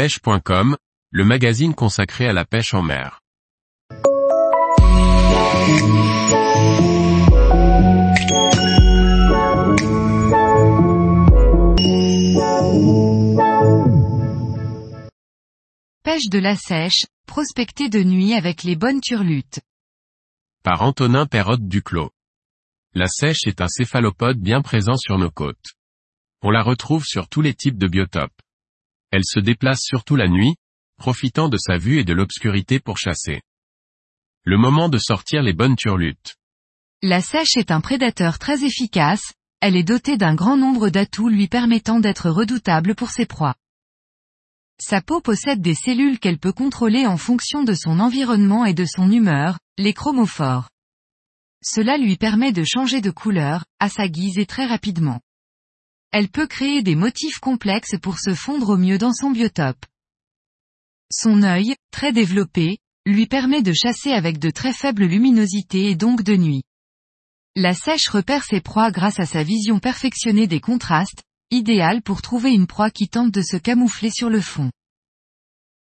pêche.com, le magazine consacré à la pêche en mer. Pêche de la sèche, prospecter de nuit avec les bonnes turlutes. Par Antonin Perrotte Duclos. La sèche est un céphalopode bien présent sur nos côtes. On la retrouve sur tous les types de biotopes. Elle se déplace surtout la nuit, profitant de sa vue et de l'obscurité pour chasser. Le moment de sortir les bonnes turlutes. La sèche est un prédateur très efficace, elle est dotée d'un grand nombre d'atouts lui permettant d'être redoutable pour ses proies. Sa peau possède des cellules qu'elle peut contrôler en fonction de son environnement et de son humeur, les chromophores. Cela lui permet de changer de couleur, à sa guise et très rapidement. Elle peut créer des motifs complexes pour se fondre au mieux dans son biotope. Son œil, très développé, lui permet de chasser avec de très faibles luminosités et donc de nuit. La sèche repère ses proies grâce à sa vision perfectionnée des contrastes, idéal pour trouver une proie qui tente de se camoufler sur le fond.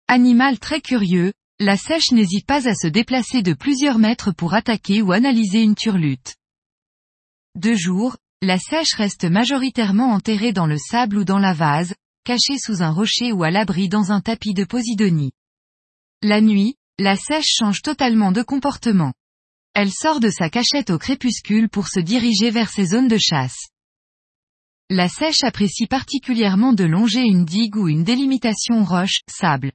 Animal très curieux, la sèche n'hésite pas à se déplacer de plusieurs mètres pour attaquer ou analyser une turlute. De jour, la sèche reste majoritairement enterrée dans le sable ou dans la vase, cachée sous un rocher ou à l'abri dans un tapis de posidonie. La nuit, la sèche change totalement de comportement. Elle sort de sa cachette au crépuscule pour se diriger vers ses zones de chasse. La sèche apprécie particulièrement de longer une digue ou une délimitation roche-sable.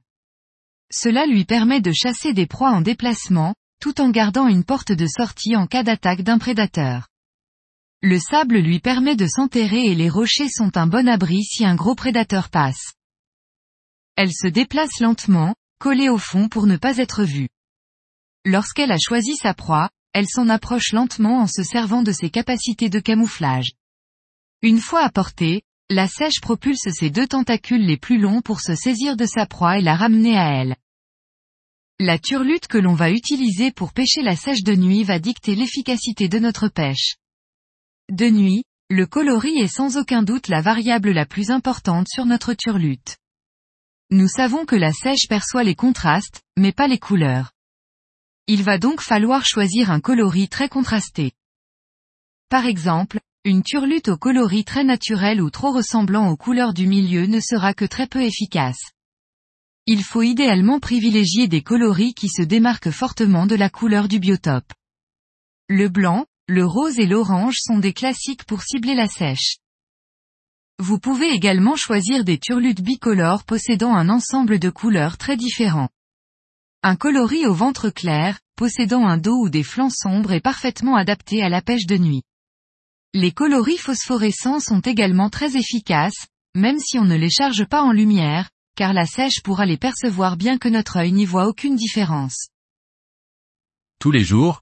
Cela lui permet de chasser des proies en déplacement, tout en gardant une porte de sortie en cas d'attaque d'un prédateur. Le sable lui permet de s'enterrer et les rochers sont un bon abri si un gros prédateur passe. Elle se déplace lentement, collée au fond pour ne pas être vue. Lorsqu'elle a choisi sa proie, elle s'en approche lentement en se servant de ses capacités de camouflage. Une fois à portée, la sèche propulse ses deux tentacules les plus longs pour se saisir de sa proie et la ramener à elle. La turlute que l'on va utiliser pour pêcher la sèche de nuit va dicter l'efficacité de notre pêche. De nuit, le coloris est sans aucun doute la variable la plus importante sur notre turlute. Nous savons que la sèche perçoit les contrastes, mais pas les couleurs. Il va donc falloir choisir un coloris très contrasté. Par exemple, une turlute au coloris très naturel ou trop ressemblant aux couleurs du milieu ne sera que très peu efficace. Il faut idéalement privilégier des coloris qui se démarquent fortement de la couleur du biotope. Le blanc, le rose et l'orange sont des classiques pour cibler la sèche. Vous pouvez également choisir des turlutes bicolores possédant un ensemble de couleurs très différents. Un coloris au ventre clair, possédant un dos ou des flancs sombres est parfaitement adapté à la pêche de nuit. Les coloris phosphorescents sont également très efficaces, même si on ne les charge pas en lumière, car la sèche pourra les percevoir bien que notre œil n'y voit aucune différence. Tous les jours,